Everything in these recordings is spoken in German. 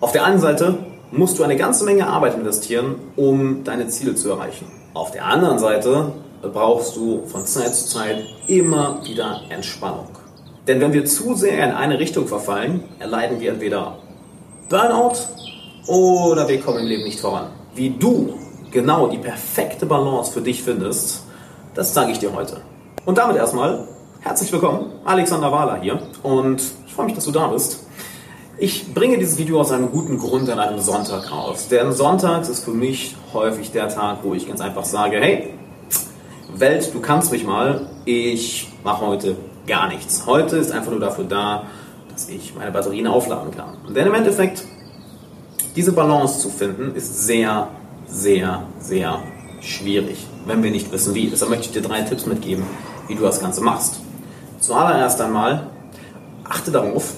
Auf der einen Seite musst du eine ganze Menge Arbeit investieren, um deine Ziele zu erreichen. Auf der anderen Seite brauchst du von Zeit zu Zeit immer wieder Entspannung. Denn wenn wir zu sehr in eine Richtung verfallen, erleiden wir entweder Burnout oder wir kommen im Leben nicht voran. Wie du genau die perfekte Balance für dich findest, das zeige ich dir heute. Und damit erstmal herzlich willkommen, Alexander Wahler hier und ich freue mich, dass du da bist. Ich bringe dieses Video aus einem guten Grund an einem Sonntag aus. Denn Sonntags ist für mich häufig der Tag, wo ich ganz einfach sage, hey, Welt, du kannst mich mal, ich mache heute gar nichts. Heute ist einfach nur dafür da, dass ich meine Batterien aufladen kann. Denn im Endeffekt, diese Balance zu finden, ist sehr, sehr, sehr schwierig, wenn wir nicht wissen wie. Deshalb möchte ich dir drei Tipps mitgeben, wie du das Ganze machst. Zuallererst einmal, achte darauf,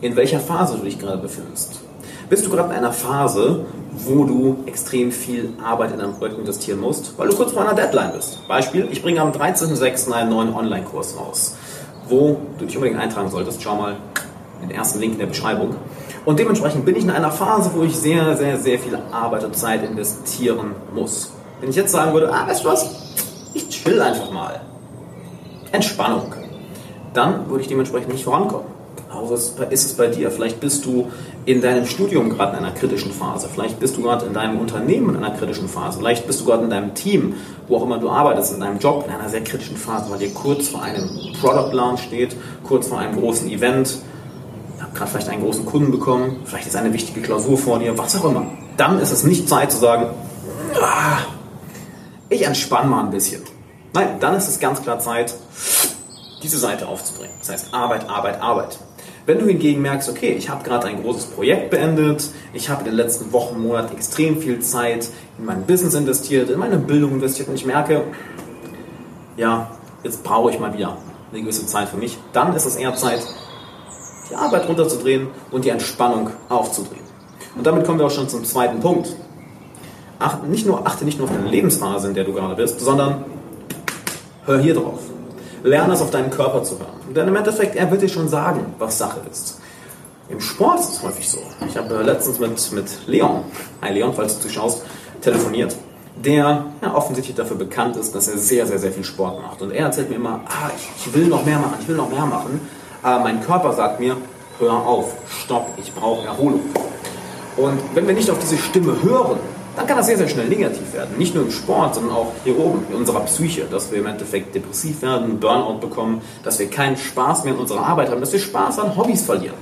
in welcher Phase du dich gerade befindest. Bist du gerade in einer Phase, wo du extrem viel Arbeit in dein Projekt investieren musst, weil du kurz vor einer Deadline bist? Beispiel, ich bringe am 13.06. einen neuen Online-Kurs raus, wo du dich unbedingt eintragen solltest. Schau mal den ersten Link in der Beschreibung. Und dementsprechend bin ich in einer Phase, wo ich sehr, sehr, sehr viel Arbeit und Zeit investieren muss. Wenn ich jetzt sagen würde, ah, weißt du was? Ich chill einfach mal. Entspannung. Dann würde ich dementsprechend nicht vorankommen. Genauso ist es bei dir. Vielleicht bist du in deinem Studium gerade in einer kritischen Phase. Vielleicht bist du gerade in deinem Unternehmen in einer kritischen Phase. Vielleicht bist du gerade in deinem Team, wo auch immer du arbeitest, in deinem Job in einer sehr kritischen Phase, weil dir kurz vor einem Product Launch steht, kurz vor einem großen Event. Habe gerade vielleicht einen großen Kunden bekommen. Vielleicht ist eine wichtige Klausur vor dir, was auch immer. Dann ist es nicht Zeit zu sagen, ah, ich entspanne mal ein bisschen. Nein, dann ist es ganz klar Zeit, diese Seite aufzubringen. Das heißt Arbeit, Arbeit, Arbeit. Wenn du hingegen merkst, okay, ich habe gerade ein großes Projekt beendet, ich habe in den letzten Wochen, Monaten extrem viel Zeit in mein Business investiert, in meine Bildung investiert und ich merke, ja, jetzt brauche ich mal wieder eine gewisse Zeit für mich, dann ist es eher Zeit, die Arbeit runterzudrehen und die Entspannung aufzudrehen. Und damit kommen wir auch schon zum zweiten Punkt. Achte nicht nur, achte nicht nur auf deine Lebensphase, in der du gerade bist, sondern hör hier drauf. Lerne es auf deinen Körper zu hören. Denn im Endeffekt, er wird dir schon sagen, was Sache ist. Im Sport ist es häufig so. Ich habe äh, letztens mit, mit Leon, hi Leon, falls du zuschaust, telefoniert, der ja, offensichtlich dafür bekannt ist, dass er sehr, sehr, sehr viel Sport macht. Und er erzählt mir immer, ah, ich, ich will noch mehr machen, ich will noch mehr machen. Aber mein Körper sagt mir, hör auf, stopp, ich brauche Erholung. Und wenn wir nicht auf diese Stimme hören, dann kann das sehr, sehr schnell negativ werden. Nicht nur im Sport, sondern auch hier oben in unserer Psyche, dass wir im Endeffekt depressiv werden, Burnout bekommen, dass wir keinen Spaß mehr in unserer Arbeit haben, dass wir Spaß an Hobbys verlieren.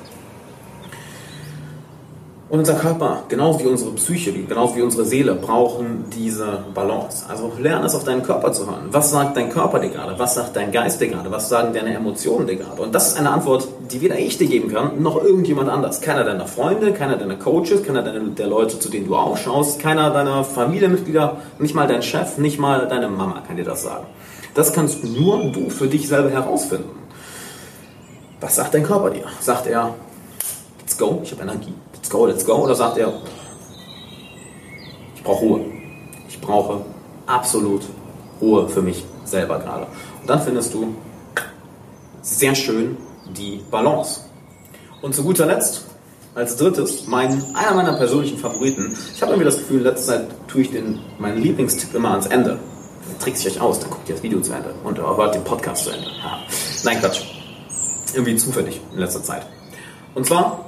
Und unser Körper, genauso wie unsere Psyche, genauso wie unsere Seele, brauchen diese Balance. Also lerne es auf deinen Körper zu hören. Was sagt dein Körper dir gerade? Was sagt dein Geist dir gerade? Was sagen deine Emotionen dir gerade? Und das ist eine Antwort, die weder ich dir geben kann, noch irgendjemand anders. Keiner deiner Freunde, keiner deiner Coaches, keiner der Leute, zu denen du aufschaust, keiner deiner Familienmitglieder, nicht mal dein Chef, nicht mal deine Mama kann dir das sagen. Das kannst nur du für dich selber herausfinden. Was sagt dein Körper dir? Sagt er, let's go, ich habe Energie let's go, let's go? Oder sagt er, ich brauche Ruhe. Ich brauche absolut Ruhe für mich selber gerade. Und dann findest du sehr schön die Balance. Und zu guter Letzt, als drittes, mein, einer meiner persönlichen Favoriten. Ich habe irgendwie das Gefühl, in letzter Zeit tue ich den, meinen Lieblingstipp immer ans Ende. Dann trickst ich euch aus, dann guckt ihr das Video zu Ende und hört den Podcast zu Ende. Ja. Nein, Quatsch. Irgendwie zufällig in letzter Zeit. Und zwar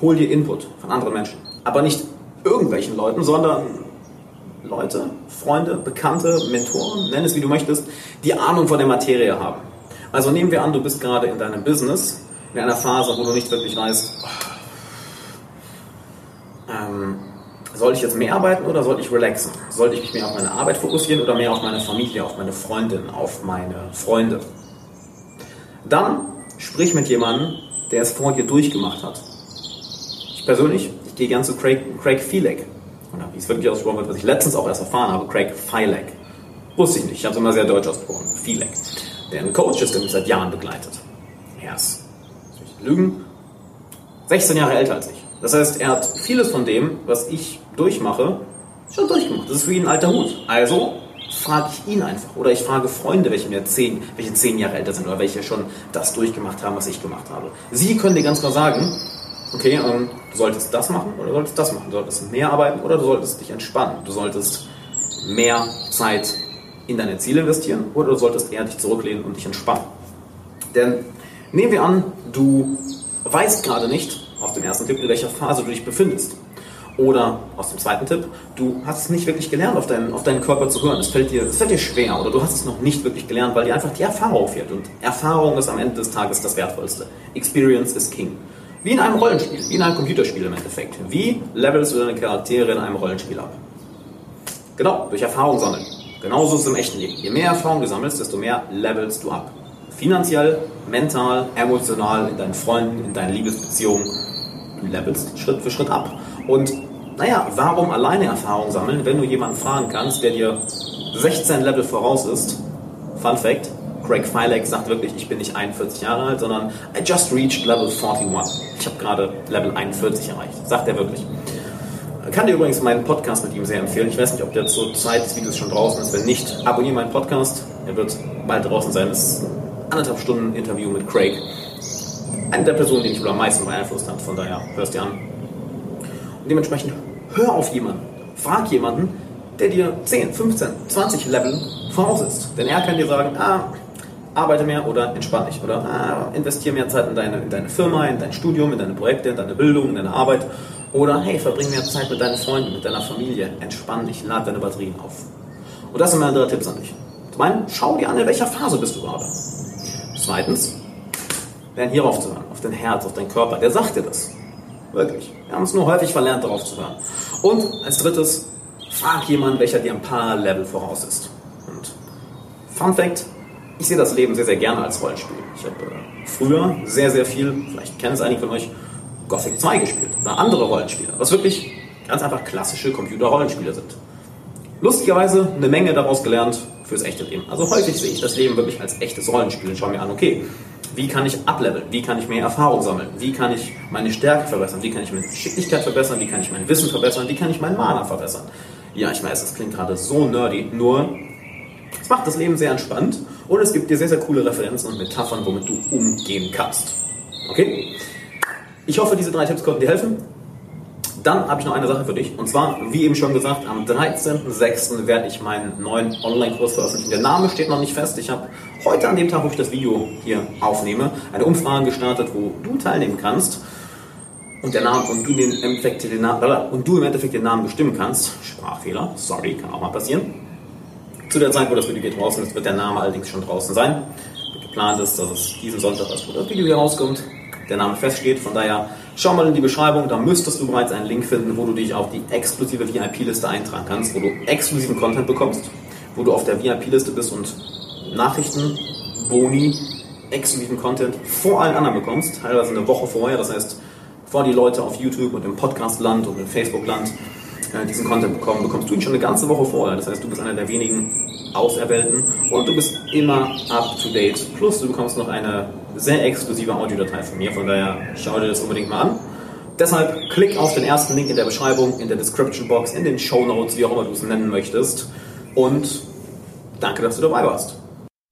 hol dir Input von anderen Menschen. Aber nicht irgendwelchen Leuten, sondern Leute, Freunde, Bekannte, Mentoren, nenn es wie du möchtest, die Ahnung von der Materie haben. Also nehmen wir an, du bist gerade in deinem Business, in einer Phase, wo du nicht wirklich weißt, ähm, soll ich jetzt mehr arbeiten oder soll ich relaxen? Soll ich mich mehr auf meine Arbeit fokussieren oder mehr auf meine Familie, auf meine Freundin, auf meine Freunde? Dann sprich mit jemandem, der es vor dir durchgemacht hat persönlich, ich gehe gern zu Craig, Craig Fielek. Oder wie es wirklich ausgesprochen wird, was ich letztens auch erst erfahren habe, Craig Filek. Wusste ich nicht, ich habe es immer sehr deutsch ausgesprochen. Fielek. Der ein Coach ist, der mich seit Jahren begleitet. Er ist, ich lügen, 16 Jahre älter als ich. Das heißt, er hat vieles von dem, was ich durchmache, schon durchgemacht. Das ist für ihn ein alter Hut. Also frage ich ihn einfach. Oder ich frage Freunde, welche mir zehn, welche zehn Jahre älter sind oder welche schon das durchgemacht haben, was ich gemacht habe. Sie können dir ganz klar sagen, okay, ähm, Du solltest das machen oder du solltest das machen. Du solltest mehr arbeiten oder du solltest dich entspannen. Du solltest mehr Zeit in deine Ziele investieren oder du solltest eher dich zurücklehnen und dich entspannen. Denn nehmen wir an, du weißt gerade nicht aus dem ersten Tipp, in welcher Phase du dich befindest. Oder aus dem zweiten Tipp, du hast es nicht wirklich gelernt, auf deinen, auf deinen Körper zu hören. Es fällt, dir, es fällt dir schwer oder du hast es noch nicht wirklich gelernt, weil dir einfach die Erfahrung fehlt. Und Erfahrung ist am Ende des Tages das Wertvollste. Experience is King. Wie in einem Rollenspiel, wie in einem Computerspiel im Endeffekt. Wie levelst du deine Charaktere in einem Rollenspiel ab? Genau, durch Erfahrung sammeln. Genauso ist es im echten Leben. Je mehr Erfahrung du sammelst, desto mehr levelst du ab. Finanziell, mental, emotional, in deinen Freunden, in deinen Liebesbeziehungen. Du levelst Schritt für Schritt ab. Und naja, warum alleine Erfahrung sammeln, wenn du jemanden fragen kannst, der dir 16 Level voraus ist? Fun Fact, Craig Filek sagt wirklich, ich bin nicht 41 Jahre alt, sondern I just reached Level 41. Ich habe gerade Level 41 erreicht. Sagt er wirklich. Kann dir übrigens meinen Podcast mit ihm sehr empfehlen. Ich weiß nicht, ob der zur Zeit des Videos schon draußen ist. Wenn nicht, abonniere meinen Podcast. Er wird bald draußen sein. Das ist anderthalb Stunden Interview mit Craig. Eine der Personen, die mich wohl am meisten beeinflusst hat. Von daher hörst dir an. Und dementsprechend hör auf jemanden. Frag jemanden, der dir 10, 15, 20 Level voraus ist. Denn er kann dir sagen, ah, arbeite mehr oder entspann dich. Oder ah, investiere mehr Zeit in deine, in deine Firma, in dein Studium, in deine Projekte, in deine Bildung, in deine Arbeit. Oder hey, verbring mehr Zeit mit deinen Freunden, mit deiner Familie. Entspann dich, lad deine Batterien auf. Und das sind meine drei Tipps an dich. Zum einen, schau dir an, in welcher Phase bist du gerade. Zweitens, lern hierauf zu hören, auf dein Herz, auf deinen Körper. Der sagt dir das. Wirklich. Wir haben es nur häufig verlernt, darauf zu hören. Und als drittes, frag jemanden, welcher dir ein paar Level voraus ist. Und Fun Fact, ich sehe das Leben sehr, sehr gerne als Rollenspiel. Ich habe äh, früher sehr, sehr viel, vielleicht kennen es einige von euch, Gothic 2 gespielt oder andere Rollenspiele, was wirklich ganz einfach klassische Computer-Rollenspiele sind. Lustigerweise eine Menge daraus gelernt fürs echte Leben. Also häufig sehe ich das Leben wirklich als echtes Rollenspiel und schaue mir an, okay, wie kann ich ableveln? Wie kann ich mehr Erfahrung sammeln? Wie kann ich meine Stärke verbessern? Wie kann ich meine Geschicklichkeit verbessern? Wie kann ich mein Wissen verbessern? Wie kann ich meinen Mana verbessern? Ja, ich weiß, das klingt gerade so nerdy, nur es macht das Leben sehr entspannt und es gibt dir sehr, sehr coole Referenzen und Metaphern, womit du umgehen kannst. Okay? Ich hoffe, diese drei Tipps konnten dir helfen. Dann habe ich noch eine Sache für dich. Und zwar, wie eben schon gesagt, am 13.06. werde ich meinen neuen Online-Kurs veröffentlichen. Der Name steht noch nicht fest. Ich habe heute an dem Tag, wo ich das Video hier aufnehme, eine Umfrage gestartet, wo du teilnehmen kannst. Und, der Name, und, du den den und du im Endeffekt den Namen bestimmen kannst. Sprachfehler, sorry, kann auch mal passieren. Zu der Zeit, wo das Video hier draußen ist, wird der Name allerdings schon draußen sein. Geplant ist, dass es diesen Sonntag, das Video hier rauskommt, der Name feststeht. Von daher schau mal in die Beschreibung, da müsstest du bereits einen Link finden, wo du dich auf die exklusive VIP-Liste eintragen kannst, wo du exklusiven Content bekommst, wo du auf der VIP-Liste bist und Nachrichten, Boni, exklusiven Content vor allen anderen bekommst, teilweise eine Woche vorher, das heißt vor die Leute auf YouTube und im Podcast-Land und im Facebook-Land diesen Content bekommen, bekommst du ihn schon eine ganze Woche vorher. Das heißt, du bist einer der wenigen Auserwählten und du bist immer up to date. Plus, du bekommst noch eine sehr exklusive Audiodatei von mir, von daher schau dir das unbedingt mal an. Deshalb klick auf den ersten Link in der Beschreibung, in der Description Box, in den Show Notes, wie auch immer du es nennen möchtest. Und danke, dass du dabei warst.